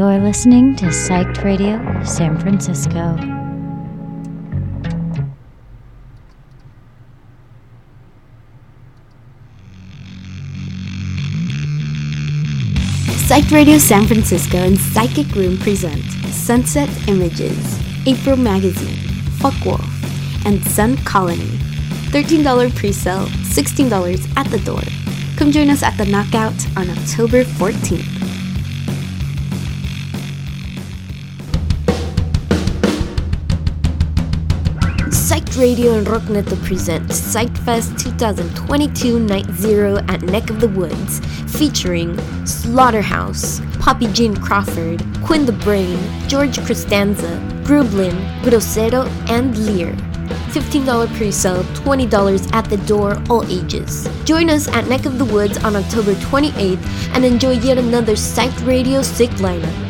You're listening to Psyched Radio San Francisco. Psyched Radio San Francisco and Psychic Room present Sunset Images, April Magazine, Fuckwolf, and Sun Colony. $13 pre sale, $16 at the door. Come join us at the Knockout on October 14th. Radio and Rockneto present Psychfest 2022 Night Zero at Neck of the Woods, featuring Slaughterhouse, Poppy Jean Crawford, Quinn the Brain, George Costanza, Grublin, Grosero, and Lear. $15 pre-sale, $20 at the door, all ages. Join us at Neck of the Woods on October 28th and enjoy yet another Psych Radio Sick lineup.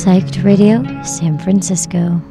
Psyched Radio, San Francisco.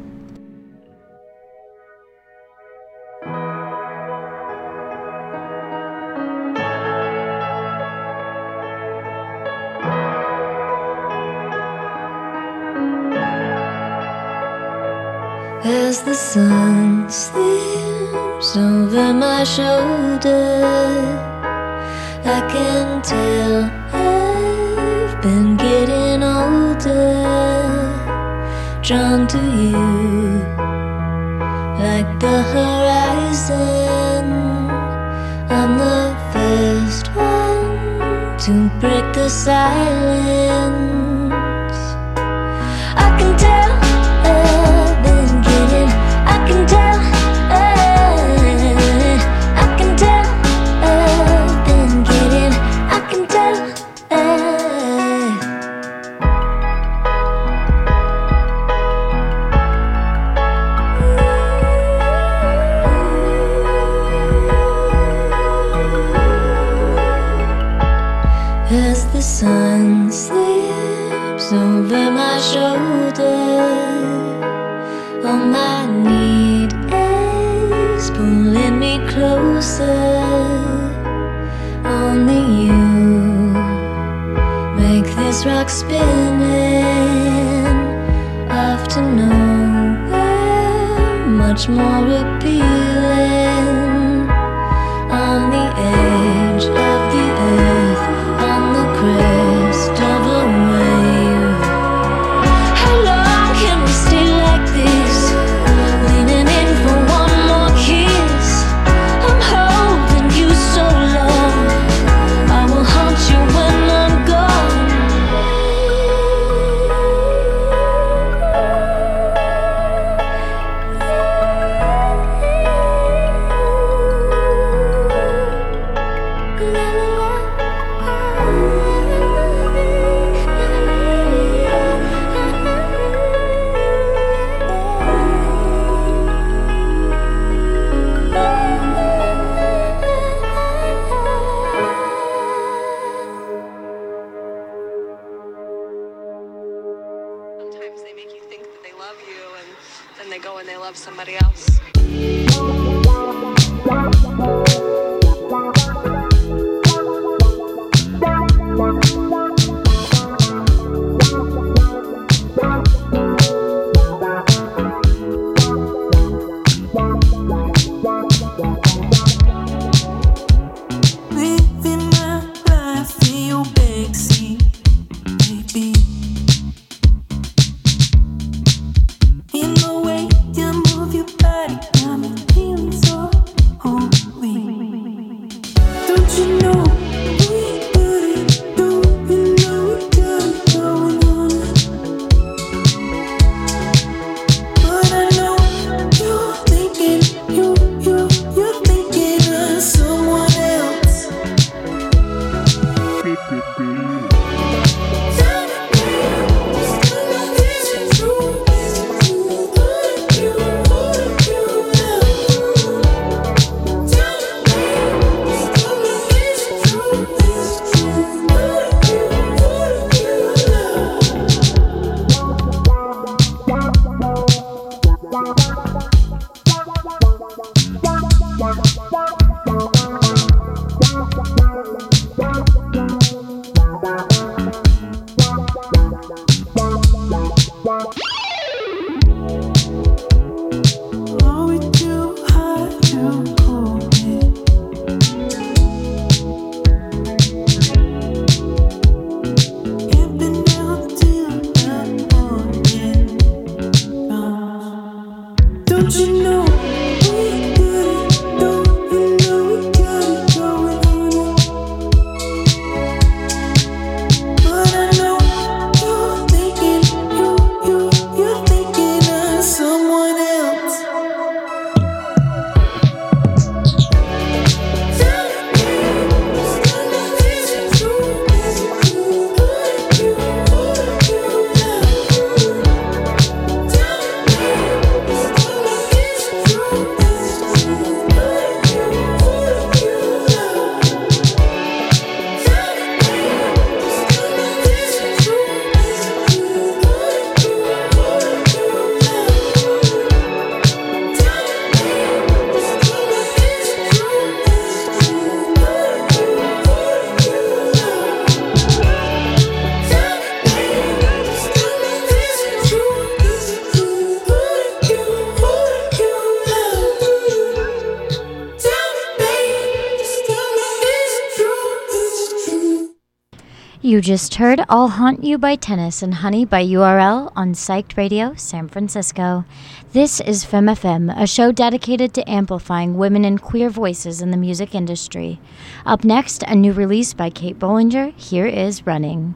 You just heard I'll Haunt You by Tennis and Honey by URL on Psyched Radio San Francisco. This is Femme FM, a show dedicated to amplifying women and queer voices in the music industry. Up next, a new release by Kate Bollinger. Here is Running.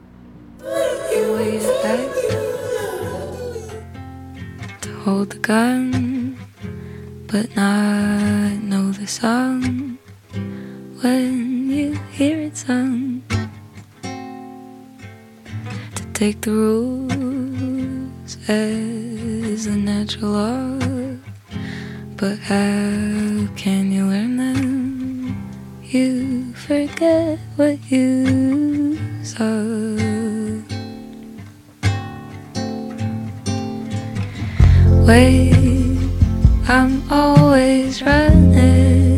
to hold the gun, but not know the song when you hear it sung. Take the rules as a natural law, but how can you learn them? You forget what you saw. Wait, I'm always running.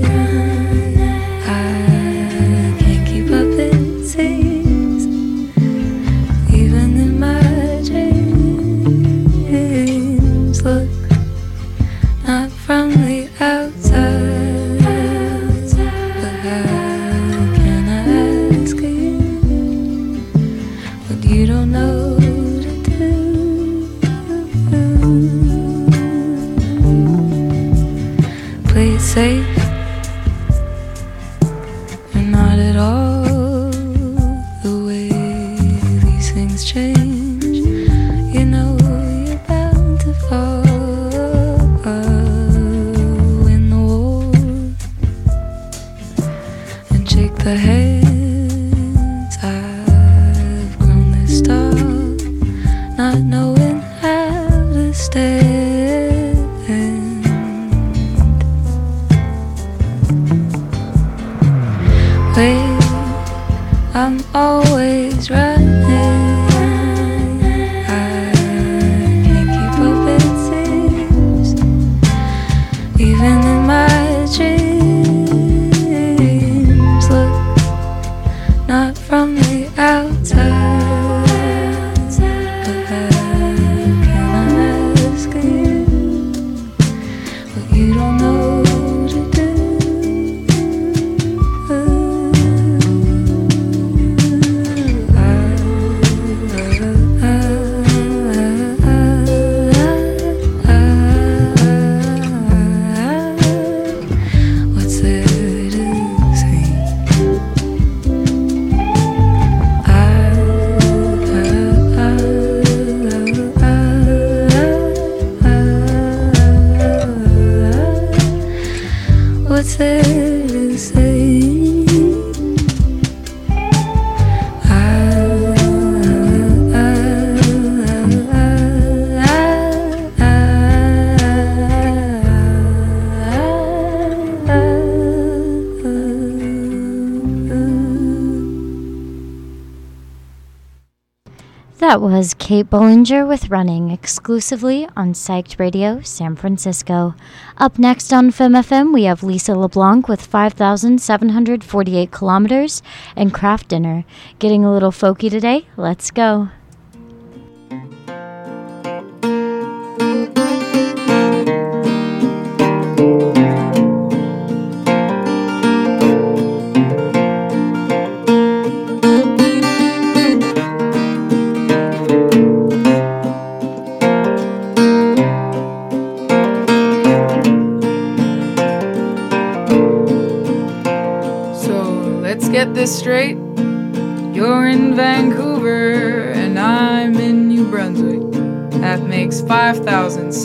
Was Kate Bollinger with Running exclusively on Psyched Radio San Francisco. Up next on Femme FM, we have Lisa LeBlanc with 5,748 kilometers and Kraft Dinner. Getting a little folky today? Let's go.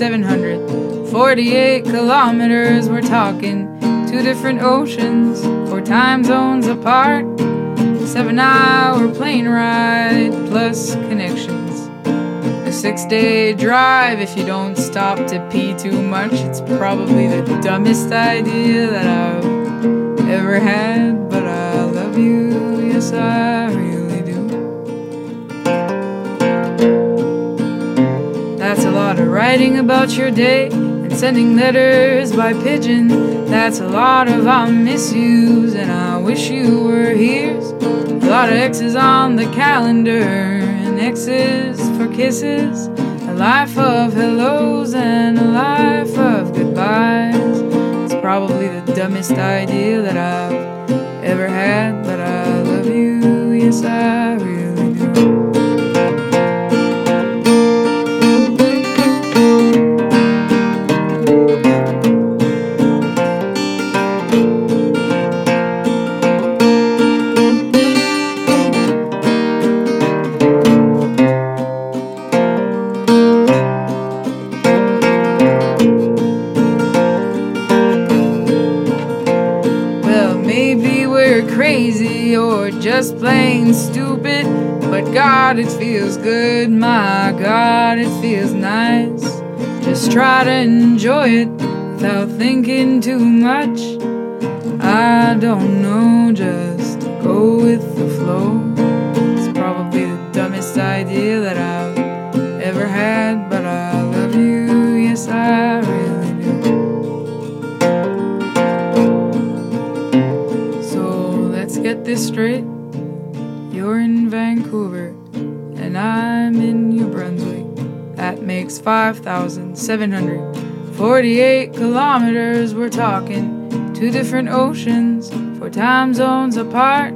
5,748 kilometers. We're talking two different oceans, four time zones apart. Seven hour plane ride plus connections. A six day drive if you don't stop to pee too much. It's probably the dumbest idea that I've ever had, but I love you, yes, I really That's a lot of writing about your day and sending letters by pigeon. That's a lot of I miss yous and I wish you were here. A lot of X's on the calendar and X's for kisses. A life of hellos and a life of goodbyes. It's probably the dumbest idea that I've ever had, but I love you, yes, I really God, it feels good. My God, it feels nice. Just try to enjoy it without thinking too much. I don't know, just go with the flow. It's probably the dumbest idea that I've ever had, but I love you, yes, I really do. So let's get this straight. That makes 5,748 kilometers. We're talking two different oceans, four time zones apart.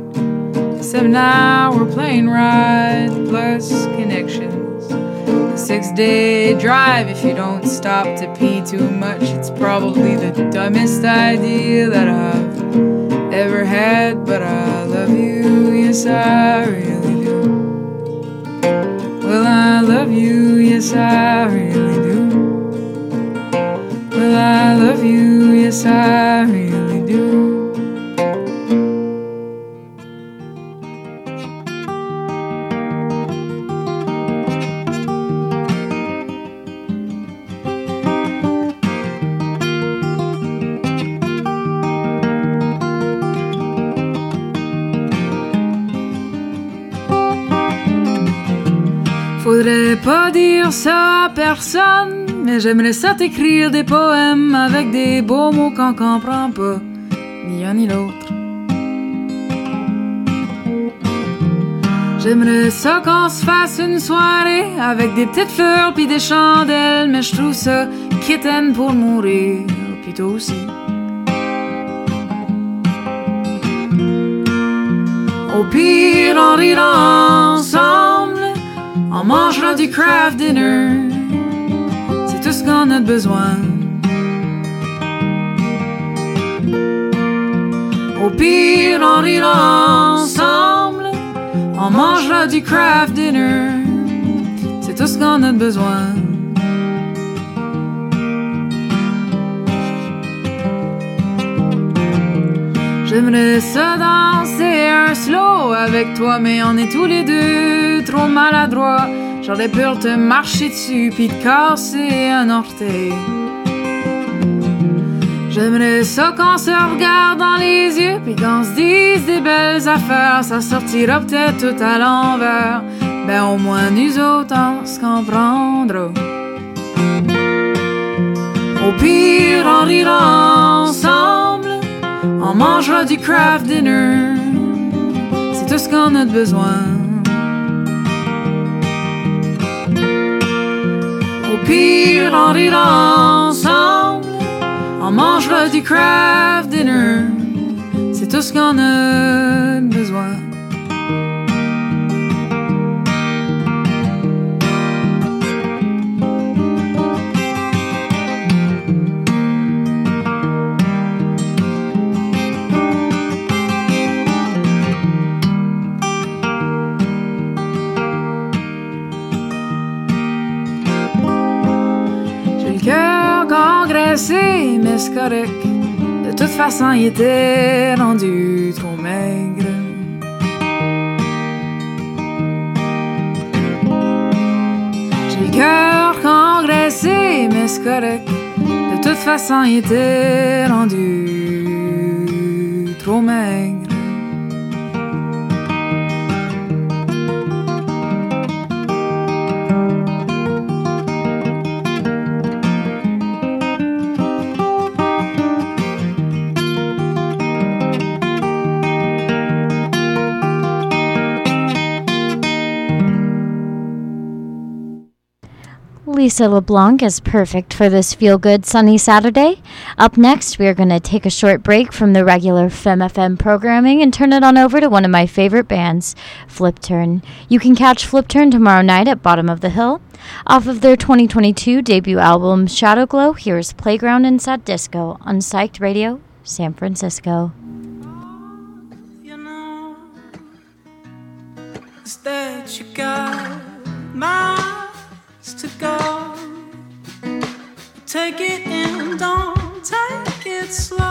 A seven hour plane ride plus connections. A six day drive if you don't stop to pee too much. It's probably the dumbest idea that I've ever had, but I love you, yes, I really do. Well, I love you, yes, I really do. Well, I love you, dire ça à personne, mais j'aimerais ça t'écrire des poèmes avec des beaux mots qu'on comprend pas, ni un ni l'autre. J'aimerais ça qu'on se fasse une soirée avec des petites fleurs puis des chandelles, mais je trouve ça kitten pour mourir, puis toi aussi. Au pire, on rira ensemble, mangera du craft dinner, c'est tout ce qu'on a besoin. Au pire, on rira ensemble, on mangera du craft dinner, c'est tout ce qu'on a besoin. J'aimerais ça danser un slow avec toi, mais on est tous les deux trop maladroits. J'aurais peur de te marcher dessus puis de casser un orteil. J'aimerais ça qu'on se regarde dans les yeux puis qu'on se dise des belles affaires. Ça sortira peut-être tout à l'envers. Ben au moins nous autres on se comprendra. Au pire on rira ensemble. On mangera du craft dinner. Tout ce qu'on a de besoin. Au pire, on rira ensemble. On mangera du craft dinner. C'est tout ce qu'on a de besoin. De toute façon, il était rendu trop maigre. J'ai le cœur congraissé, mais c'est correct. De toute façon, il était rendu trop maigre. Lisa LeBlanc is perfect for this feel good sunny Saturday. Up next, we are going to take a short break from the regular Femme FM programming and turn it on over to one of my favorite bands, Flipturn. You can catch Flipturn tomorrow night at Bottom of the Hill. Off of their 2022 debut album, Shadowglow, here's Playground and Sad Disco on Psyched Radio, San Francisco. you know that you got miles to go. Take it in, don't take it slow.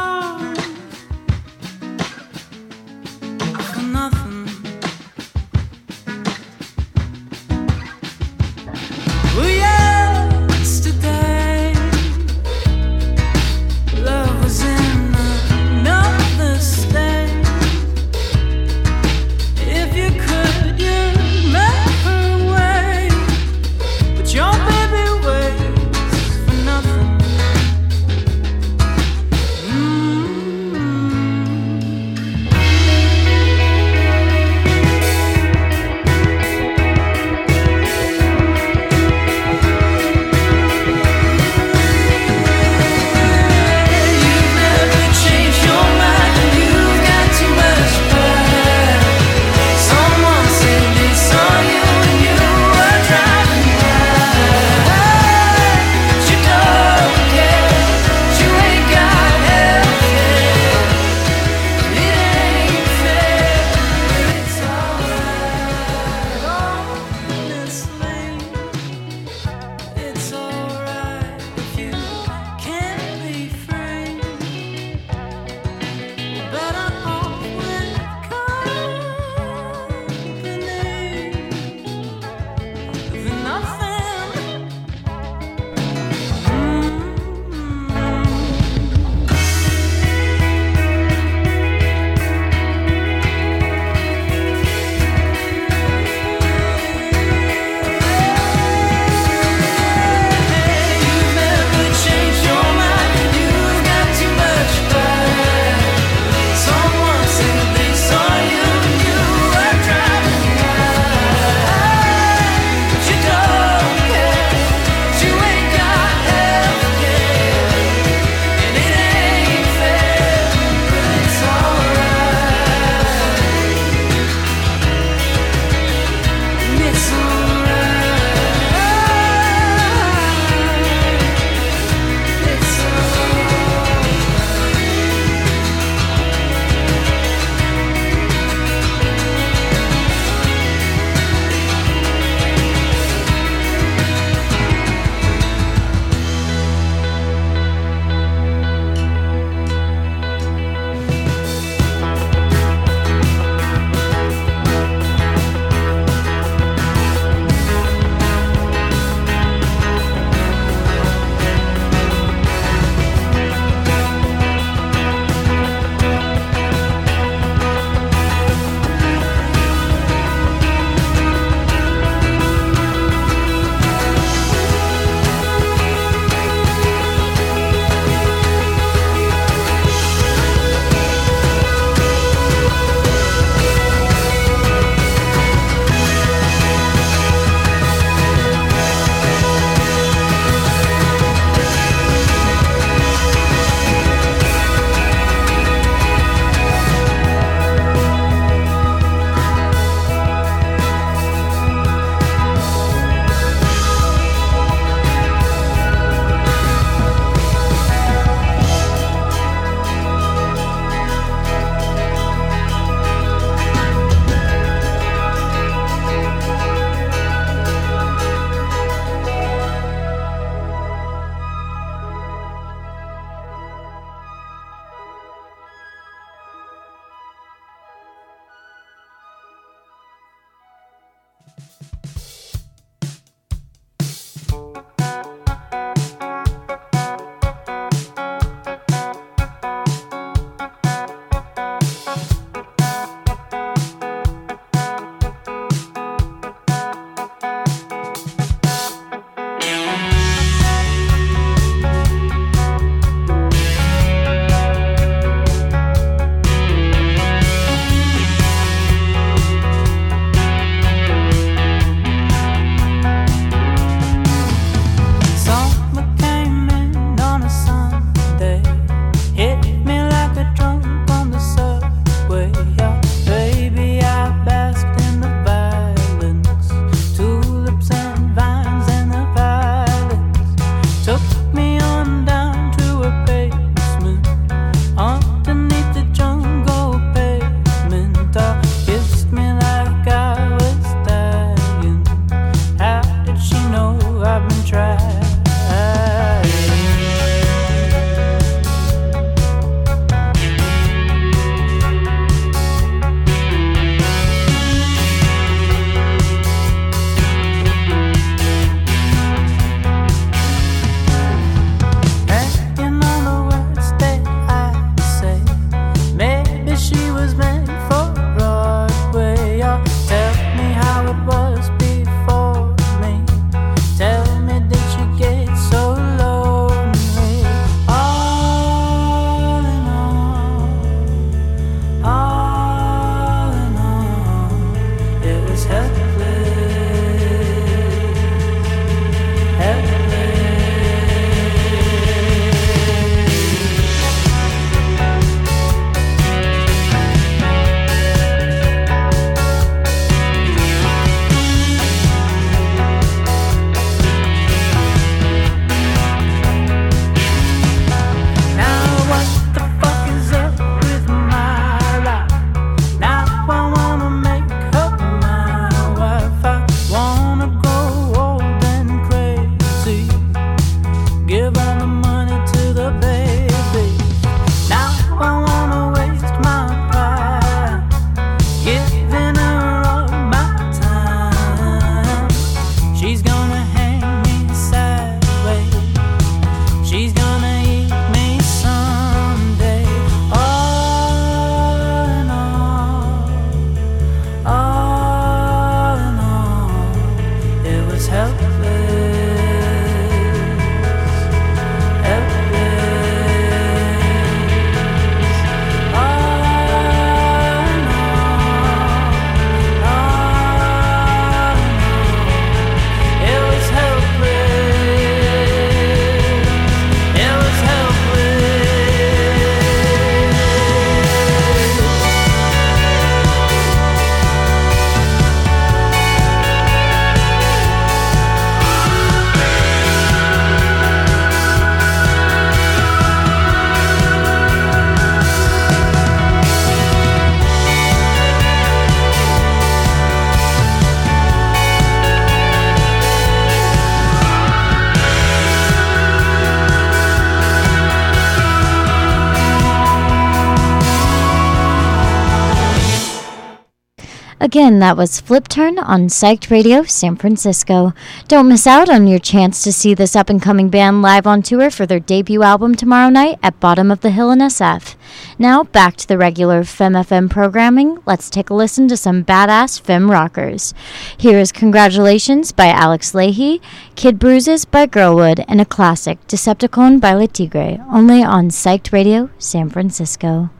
Again, that was Flipturn on Psyched Radio San Francisco. Don't miss out on your chance to see this up and coming band live on tour for their debut album tomorrow night at Bottom of the Hill in SF. Now, back to the regular Femme FM programming. Let's take a listen to some badass fem rockers. Here is Congratulations by Alex Lahey, Kid Bruises by Girlwood, and a classic, Decepticon by Le Tigre, only on Psyched Radio San Francisco.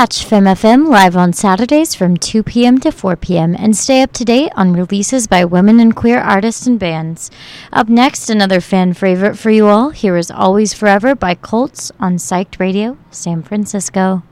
Catch Femme FM live on Saturdays from 2 p.m. to 4 p.m. and stay up to date on releases by women and queer artists and bands. Up next, another fan favorite for you all. Here is Always Forever by Cults on Psyched Radio, San Francisco.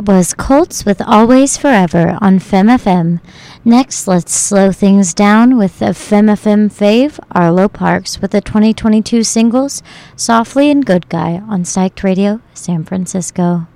That was Cults with Always Forever on Femme FM. Next, let's slow things down with a Femme FM fave, Arlo Parks, with the 2022 singles Softly and Good Guy on Psyched Radio, San Francisco.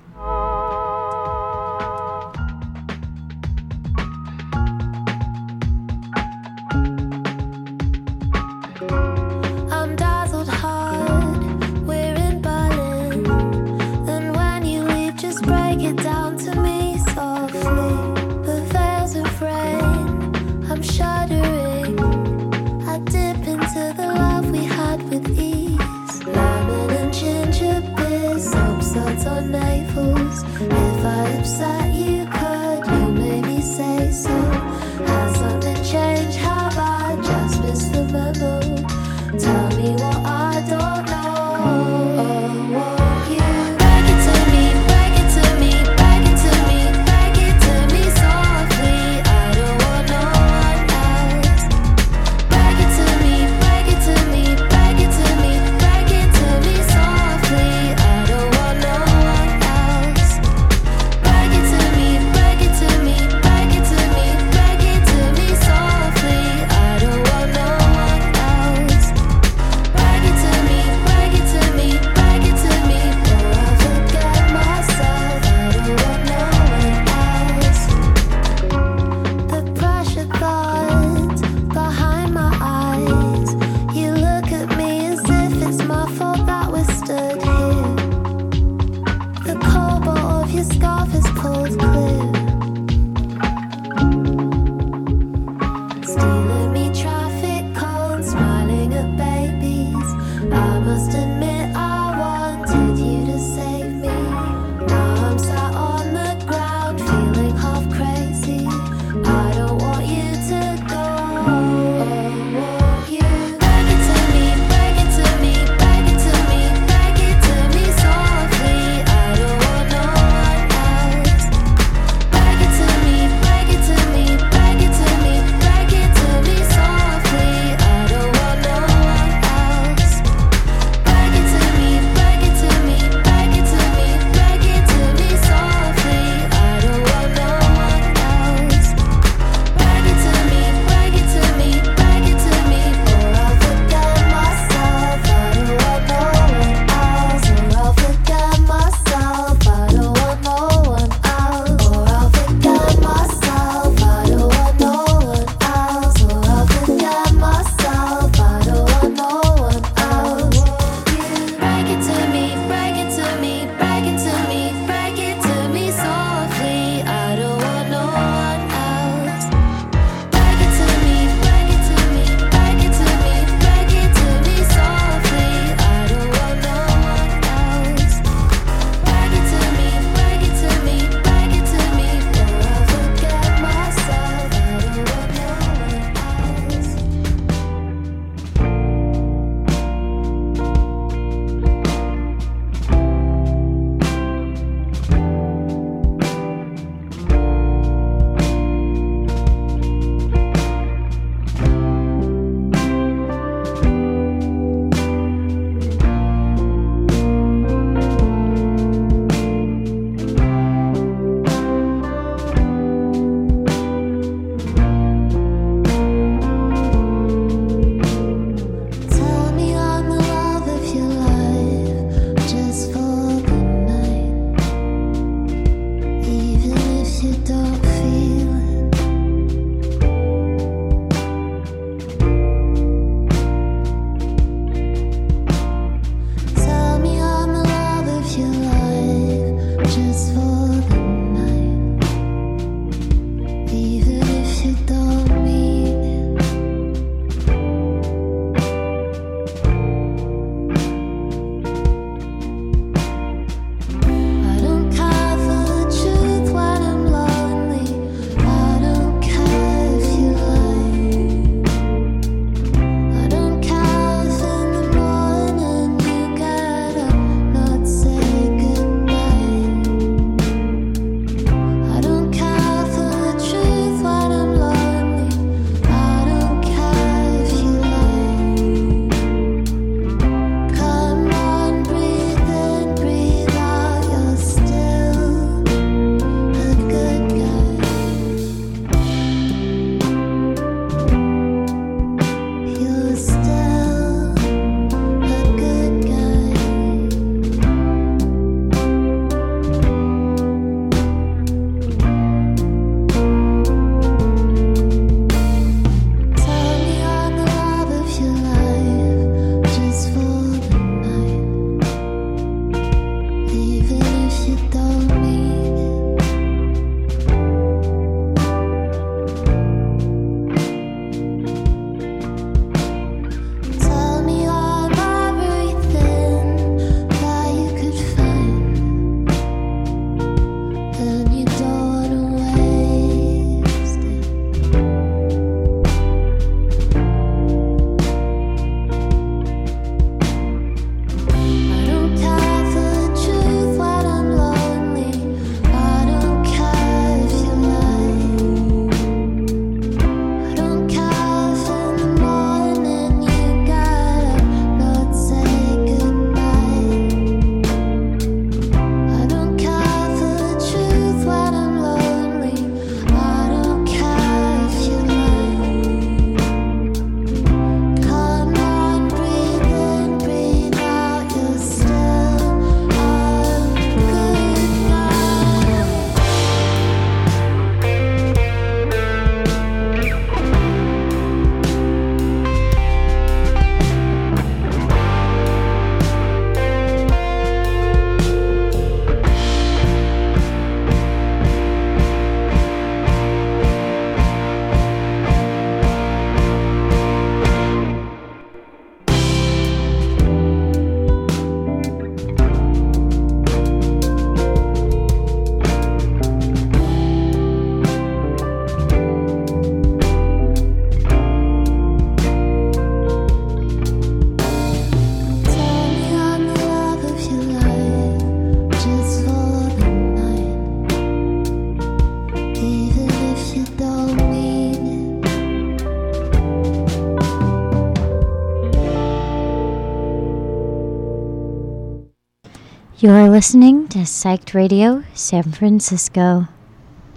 You're listening to Psyched Radio San Francisco.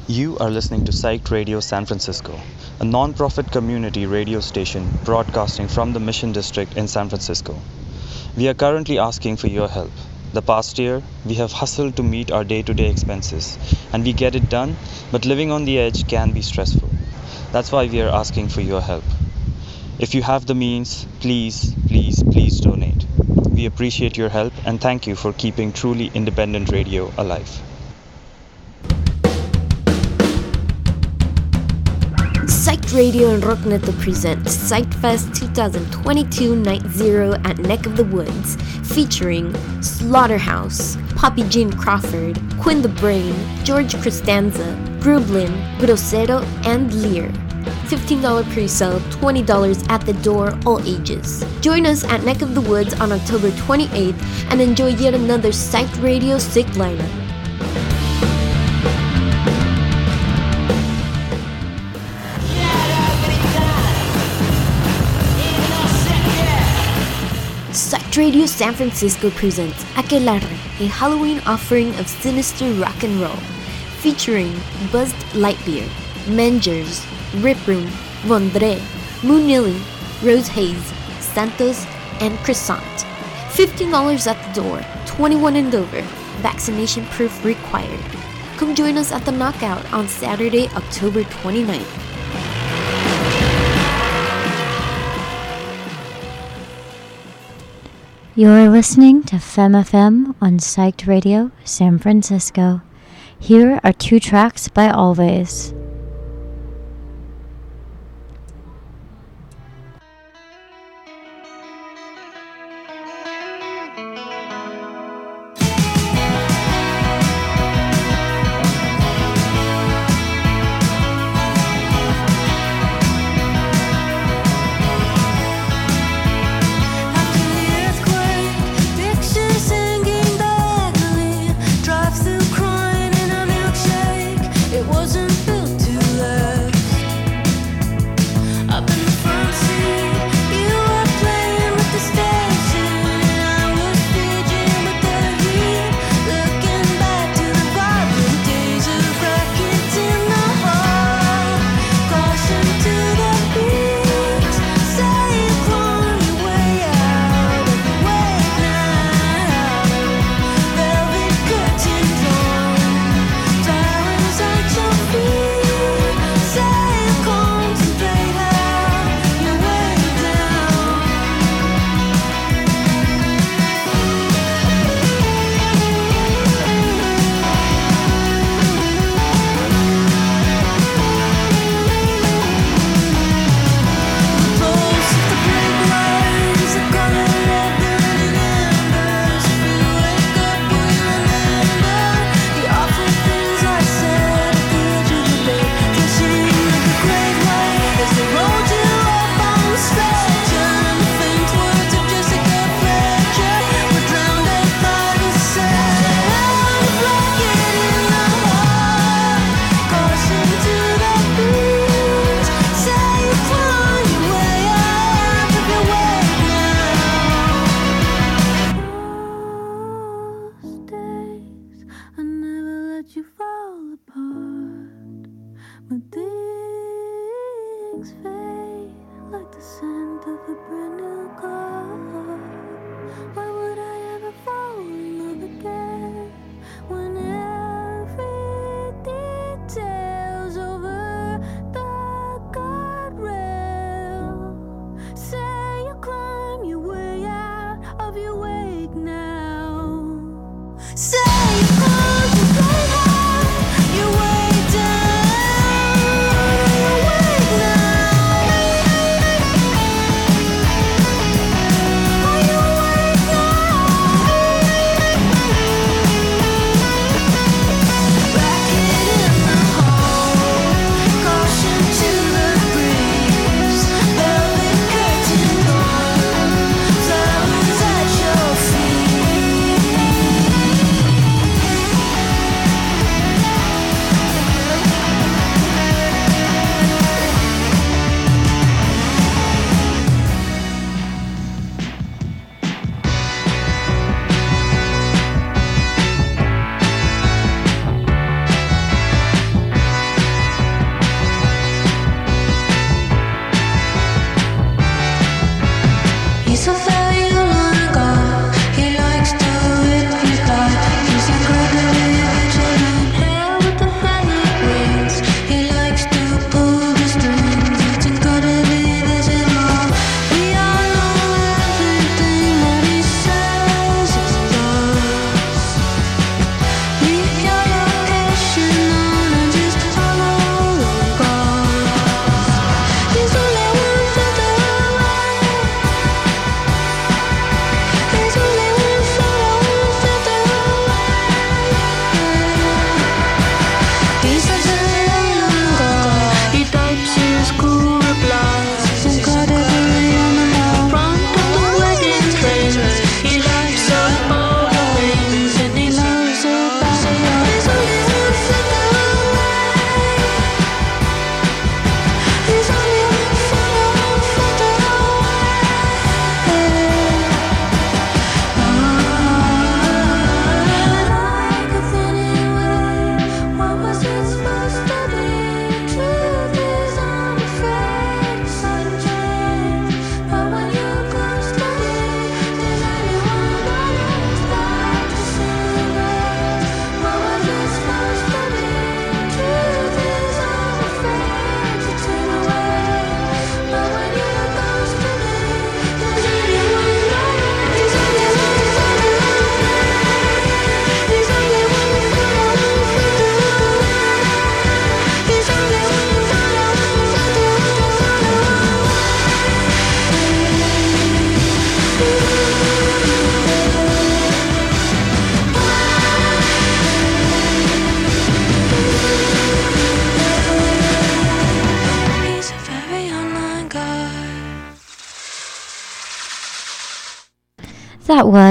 You are listening to Psyched Radio San Francisco, a nonprofit community radio station broadcasting from the Mission District in San Francisco. We are currently asking for your help. The past year, we have hustled to meet our day to day expenses, and we get it done, but living on the edge can be stressful. That's why we are asking for your help. If you have the means, please, please, please donate. We appreciate your help and thank you for keeping truly independent radio alive. Psyched Radio and Rockneto present Psyched Fest 2022 Night Zero at Neck of the Woods, featuring Slaughterhouse, Poppy Jean Crawford, Quinn the Brain, George Costanza, Grublin, Grosero, and Lear. $15 pre-sale, $20 at the door, all ages. Join us at Neck of the Woods on October 28th and enjoy yet another Psyched Radio sick lineup. Psyched Radio San Francisco presents Aquelarre, a Halloween offering of sinister rock and roll, featuring Buzzed Lightbeard, Mengers, Rip Room, Vondre, Moonilly, Rose Hayes, Santos, and Croissant. $15 at the door, 21 and over, vaccination proof required. Come join us at the Knockout on Saturday, October 29th. You're listening to Femme FM on Psyched Radio San Francisco. Here are two tracks by Alvvays.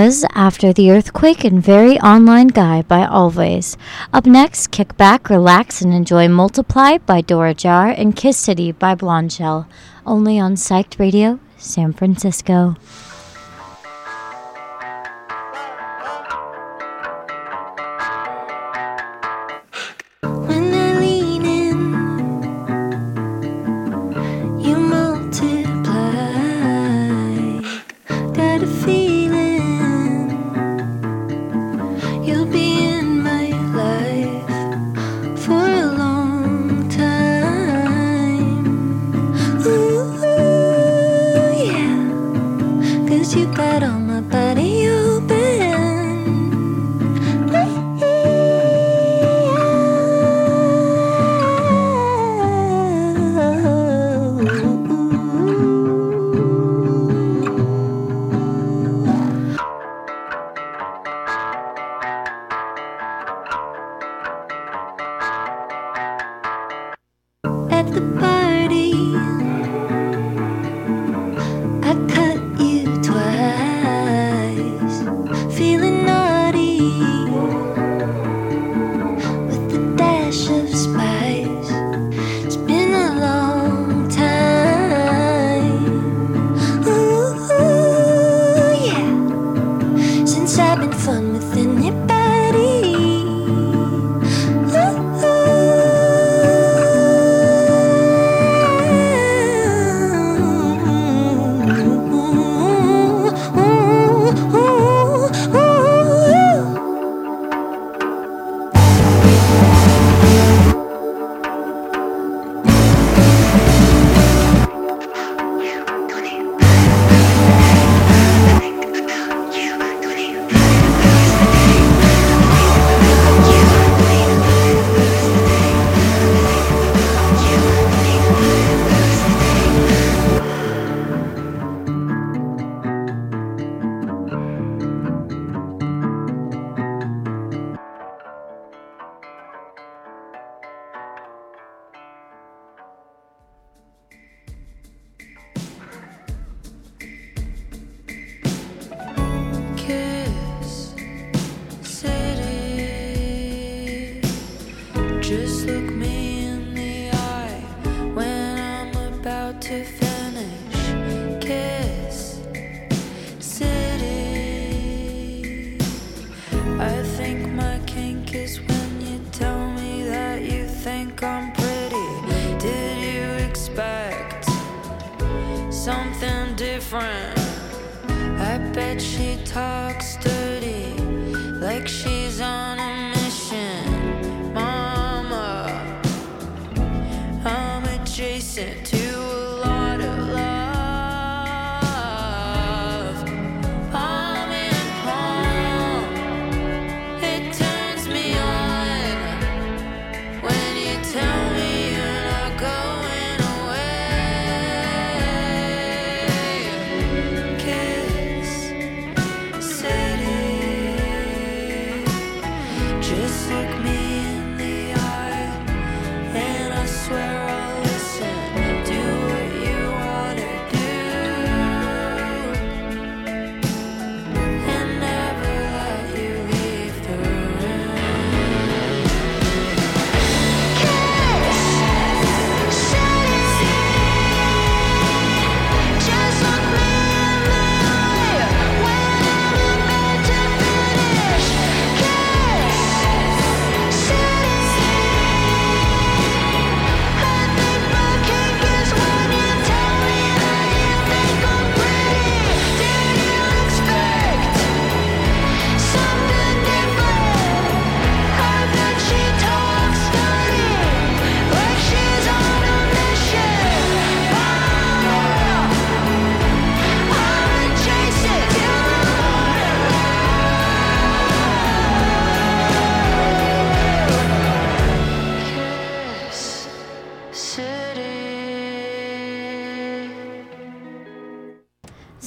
After the Earthquake and Very Online Guy by Alvvays. Up next, kick back, relax, and enjoy Multiply by Dora Jar and Kiss City by Blondshell. Only on Psyched Radio, San Francisco.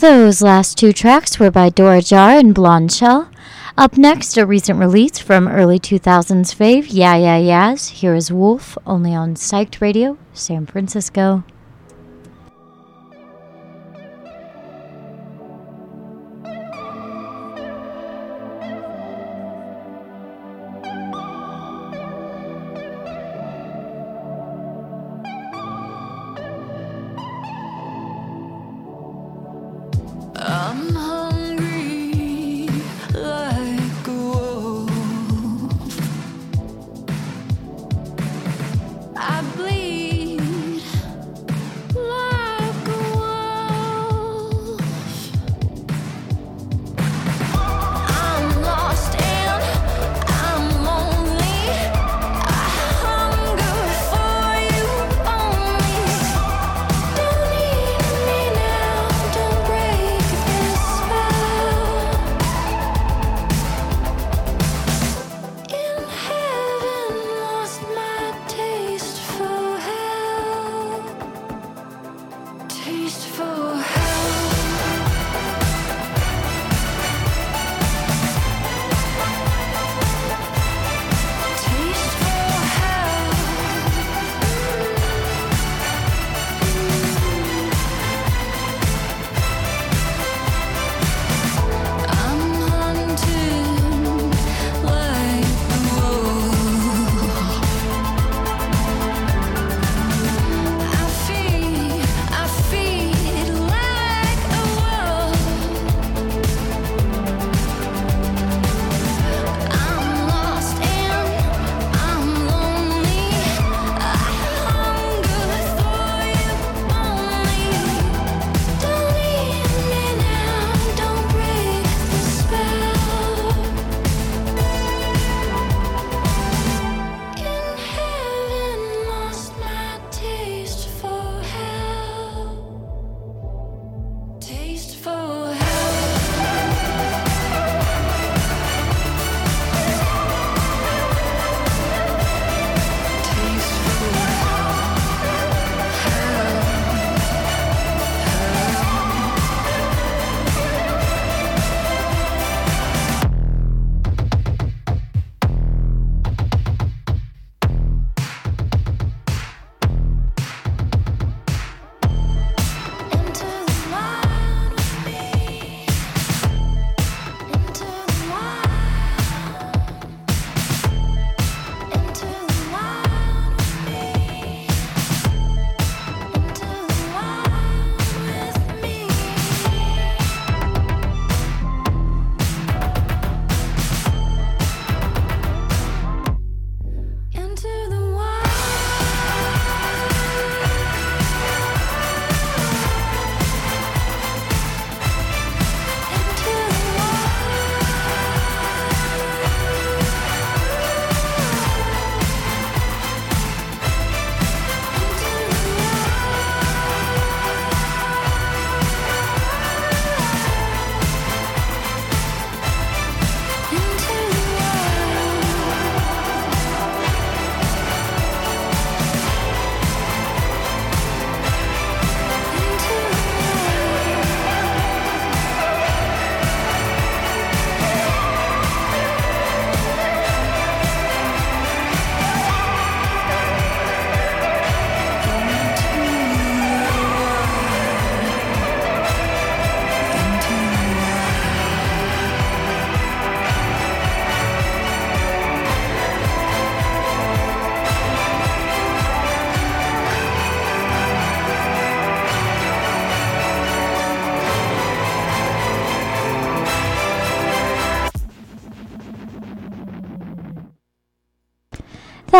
Those last two tracks were by Dora Jar and Blondshell. Up next, a recent release from early 2000s fave, Yeah Yeah Yeahs. Here is Wolf, only on Psyched Radio, San Francisco.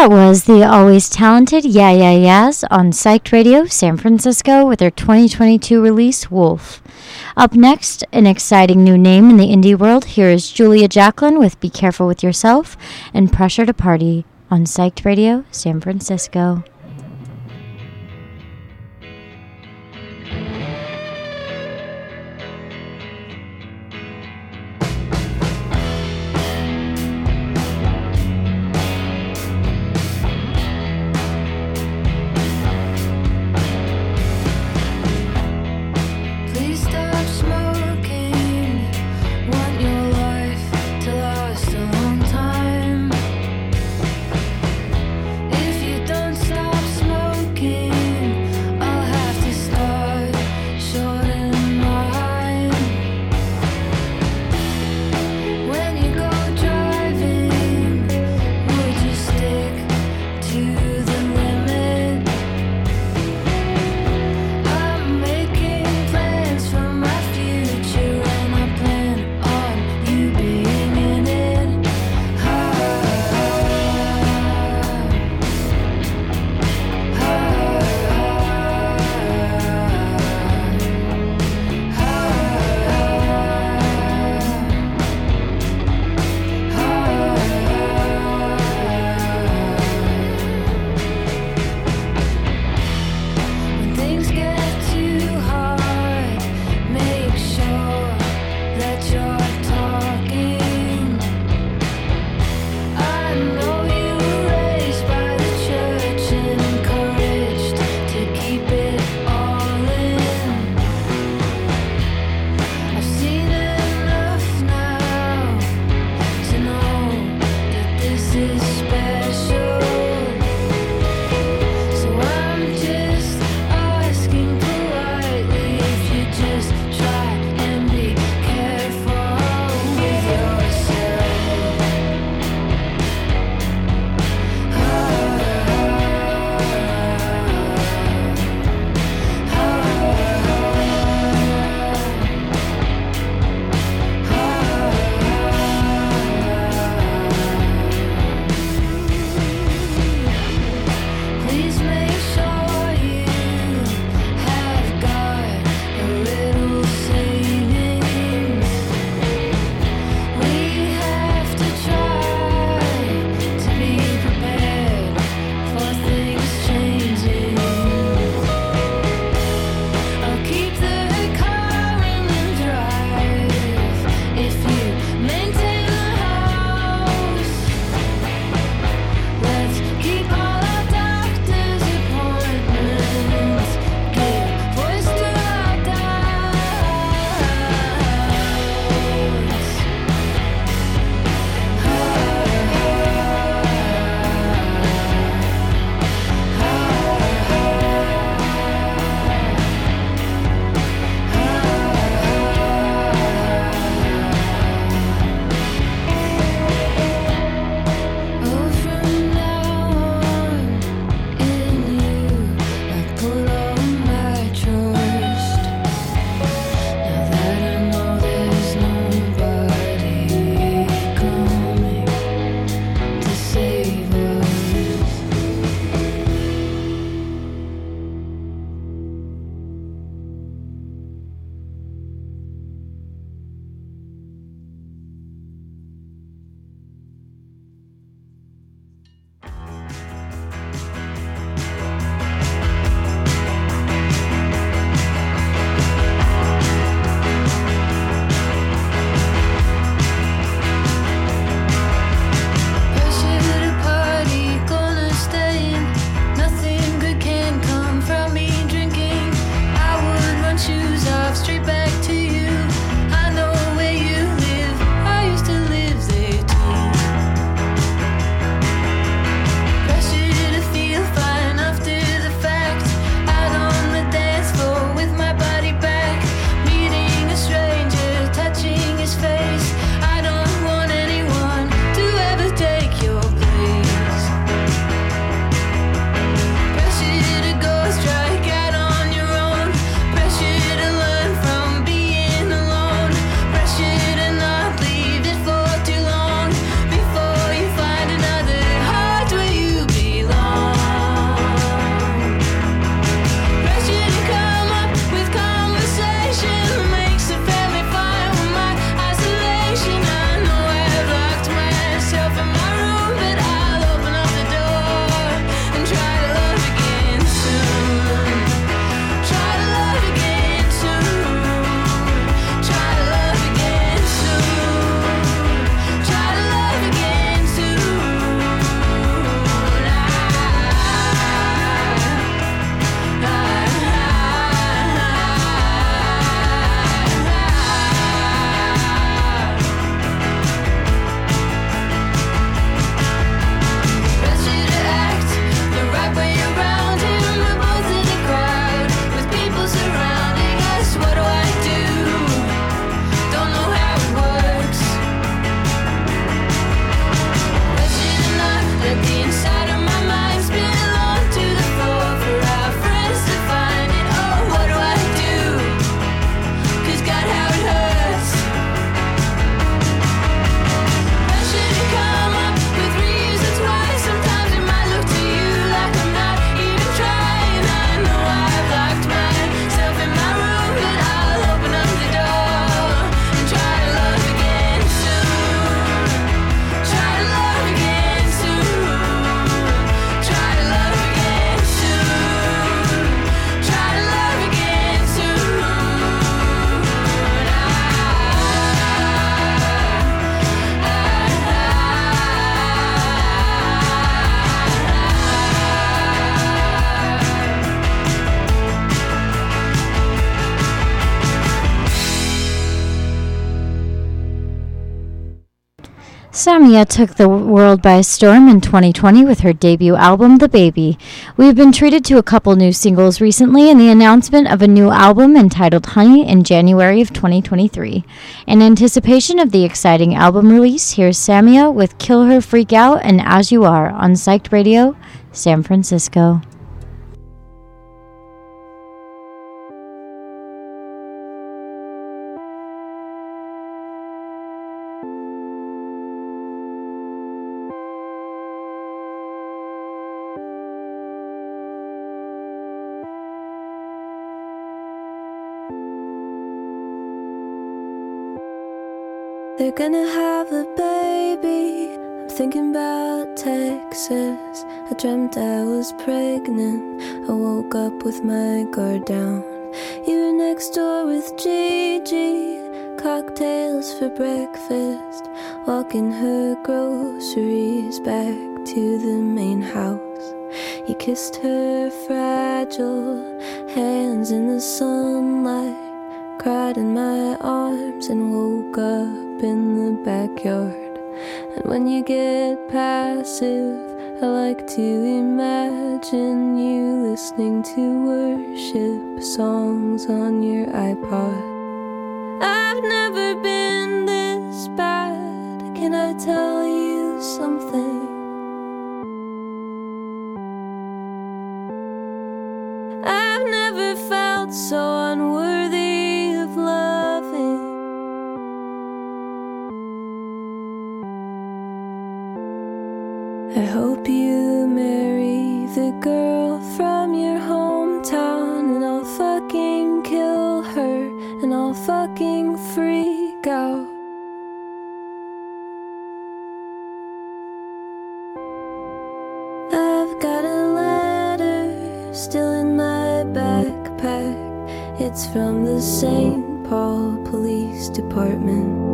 That was the always talented Yeah Yeah Yeahs on Psyched Radio San Francisco with their 2022 release Wolf. Up next, an exciting new name in the indie world. Here is Julia Jacklin with Be Careful with Yourself and Pressure to Party on Psyched Radio San Francisco. Samia took the world by storm in 2020 with her debut album, The Baby. We've been treated to a couple new singles recently and the announcement of a new album entitled Honey in January of 2023. In anticipation of the exciting album release, here's Samia with Kill Her Freak Out and As You Are on Psyched Radio, San Francisco. Gonna have a baby. I'm thinking about Texas. I dreamt I was pregnant. I woke up with my guard down. You were next door with Gigi. Cocktails for breakfast. Walking her groceries back to the main house. You kissed her fragile hands in the sunlight cried in my arms and woke up in the backyard. And when you get passive, I like to imagine you listening to worship songs on your iPod. I've never been this bad. Can I tell you something? I've never felt so unworthy I hope you marry the girl from your hometown, and I'll fucking kill her, and I'll fucking freak out. I've got a letter still in my backpack. It's from the St. Paul Police Department.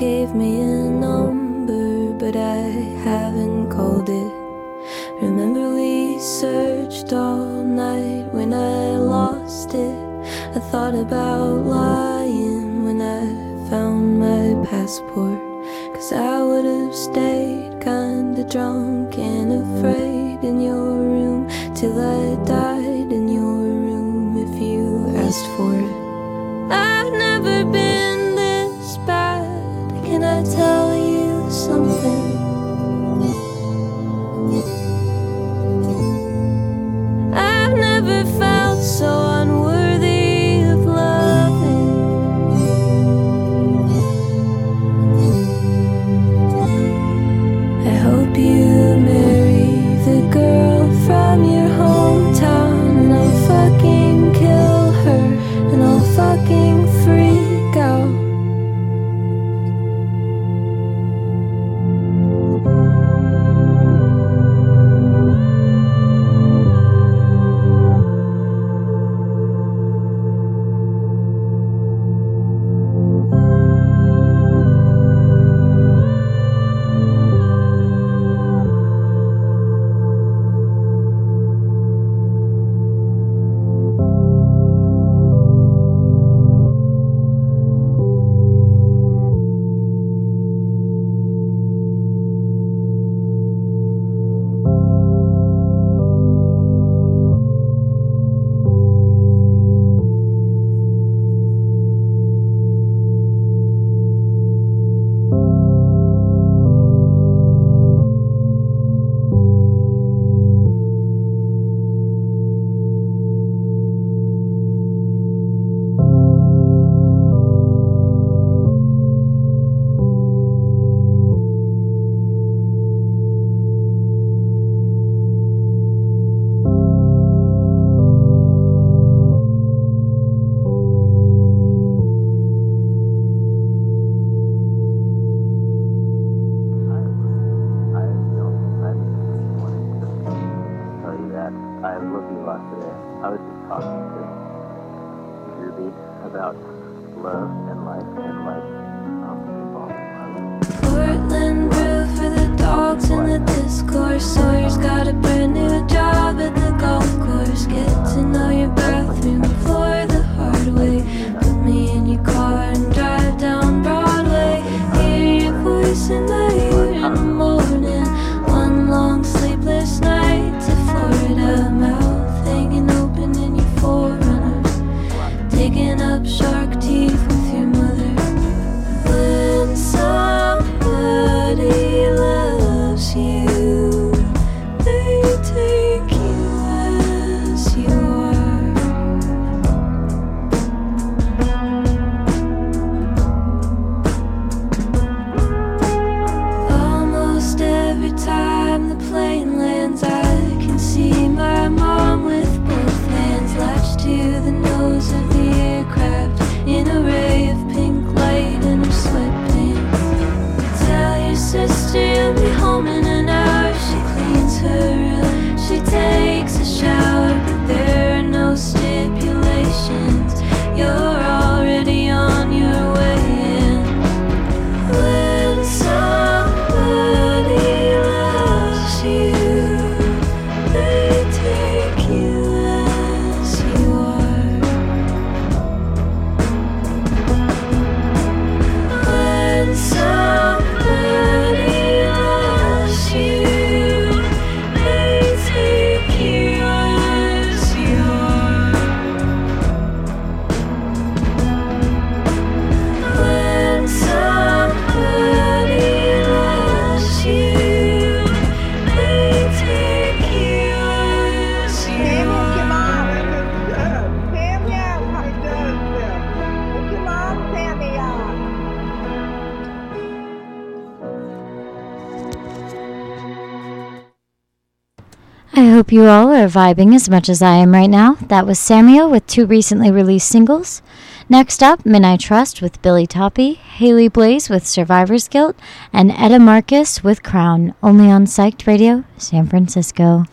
Gave me a number, but I haven't called it. Remember, we searched all night when I lost it. I thought about lying when I found my passport. Cause I would have stayed kinda drunk and afraid in your room till I died a lot today. I was just talking to Ruby about love and life and like um, Portland brew for the dogs in the discourse. Sawyer's got a brand new job at the golf course. Get to know your hope you all are vibing as much as I am right now. That was Samuel with two recently released singles. Next up, Midnight Trust with Billy Toppy, Haley Blaze with Survivor's Guilt, and Etta Marcus with Crown, only on Psyched Radio, San Francisco.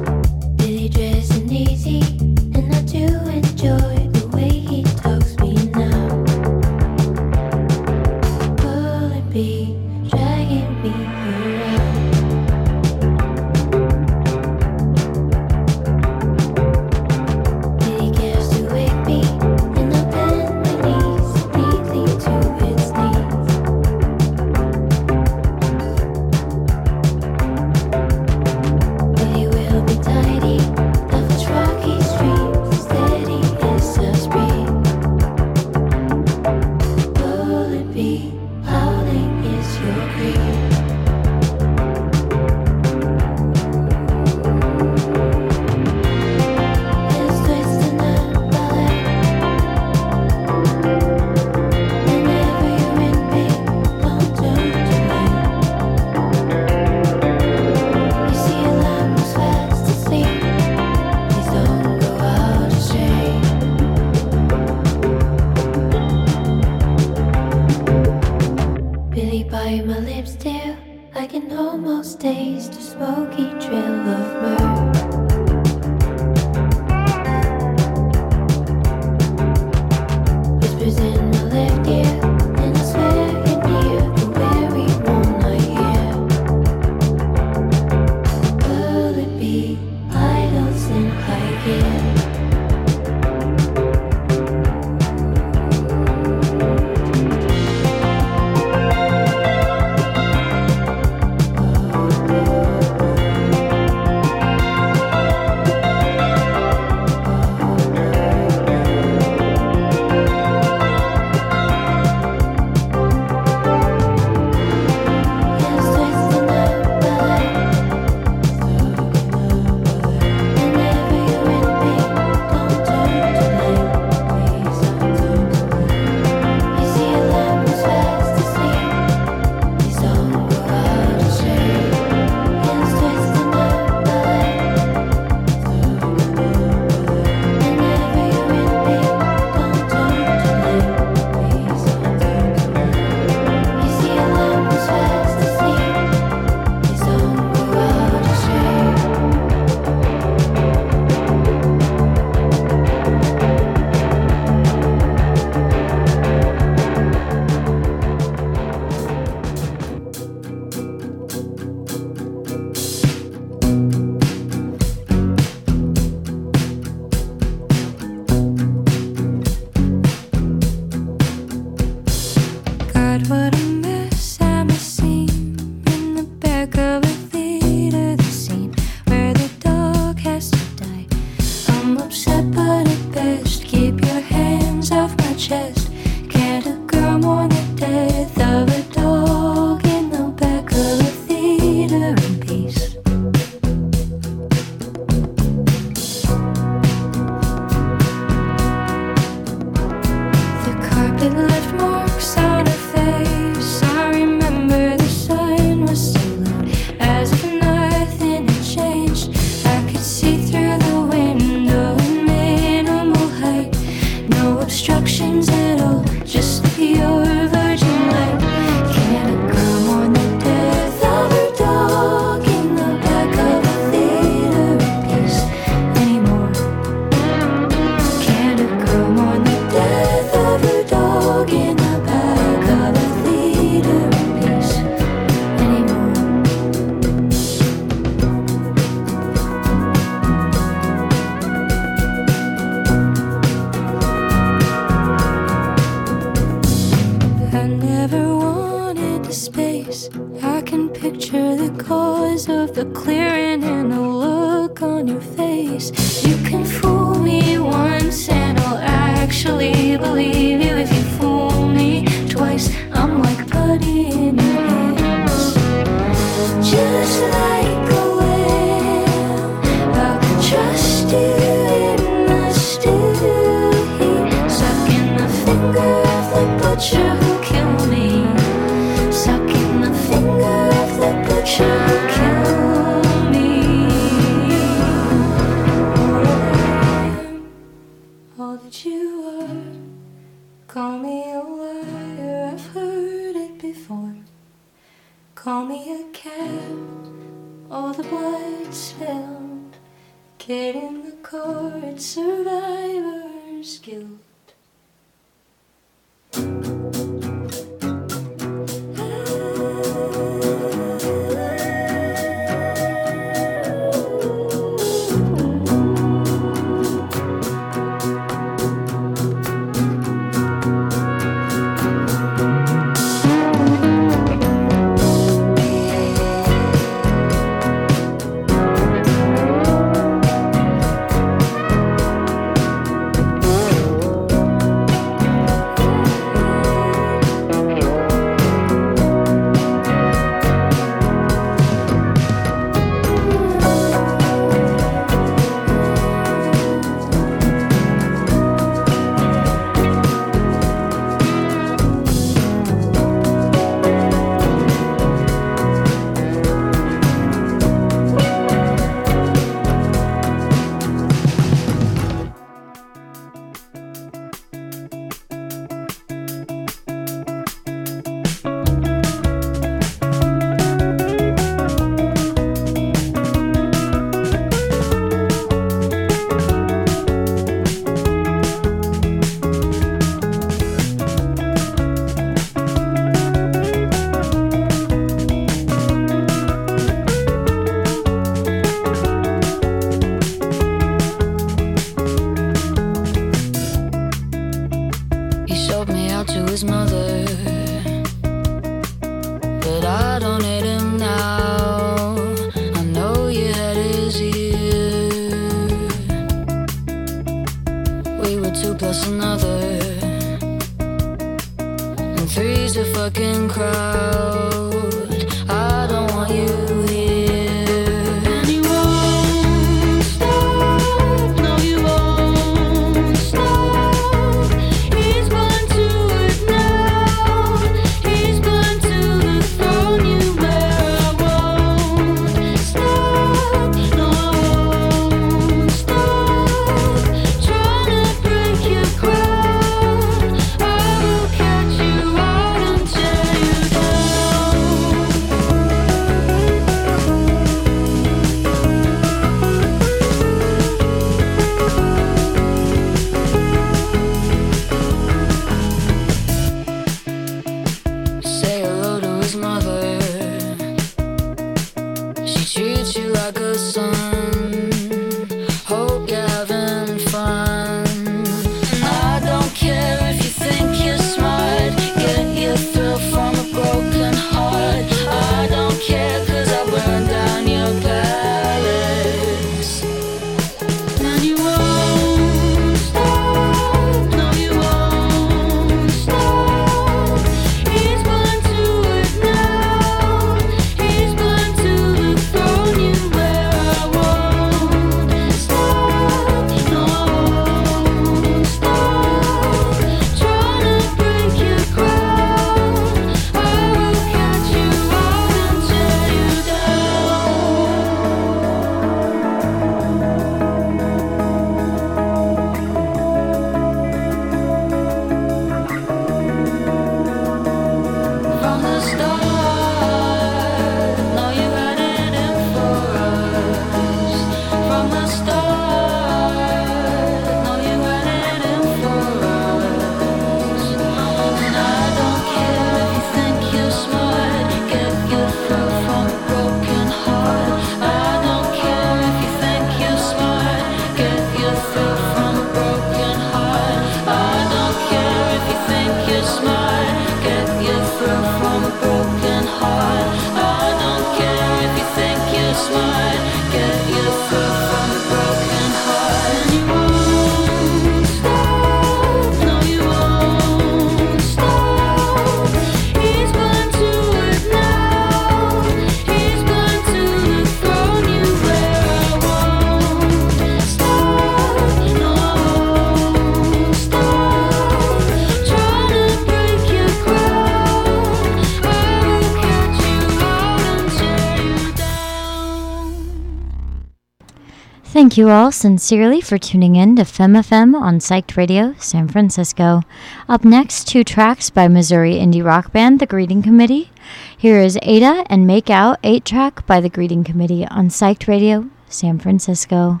Thank you all sincerely for tuning in to Femme FM on Psyched Radio San Francisco. Up next, two tracks by Missouri indie rock band The Greeting Committee. Here is Ada and Make Out, 8 track by The Greeting Committee on Psyched Radio San Francisco.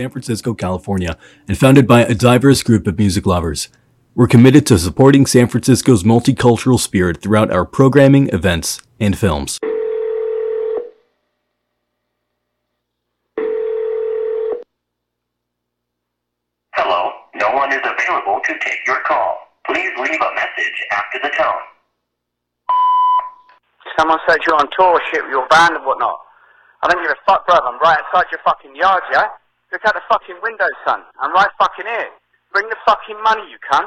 San Francisco, California, and founded by a diverse group of music lovers. We're committed to supporting San Francisco's multicultural spirit throughout our programming, events, and films. Hello, no one is available to take your call. Please leave a message after the tone. Someone said you're on tour shit with your band and whatnot. I don't give a fuck, brother. I'm right outside your fucking yard, yeah? Look out the fucking window, son. I'm right fucking here. Bring the fucking money, you cunt.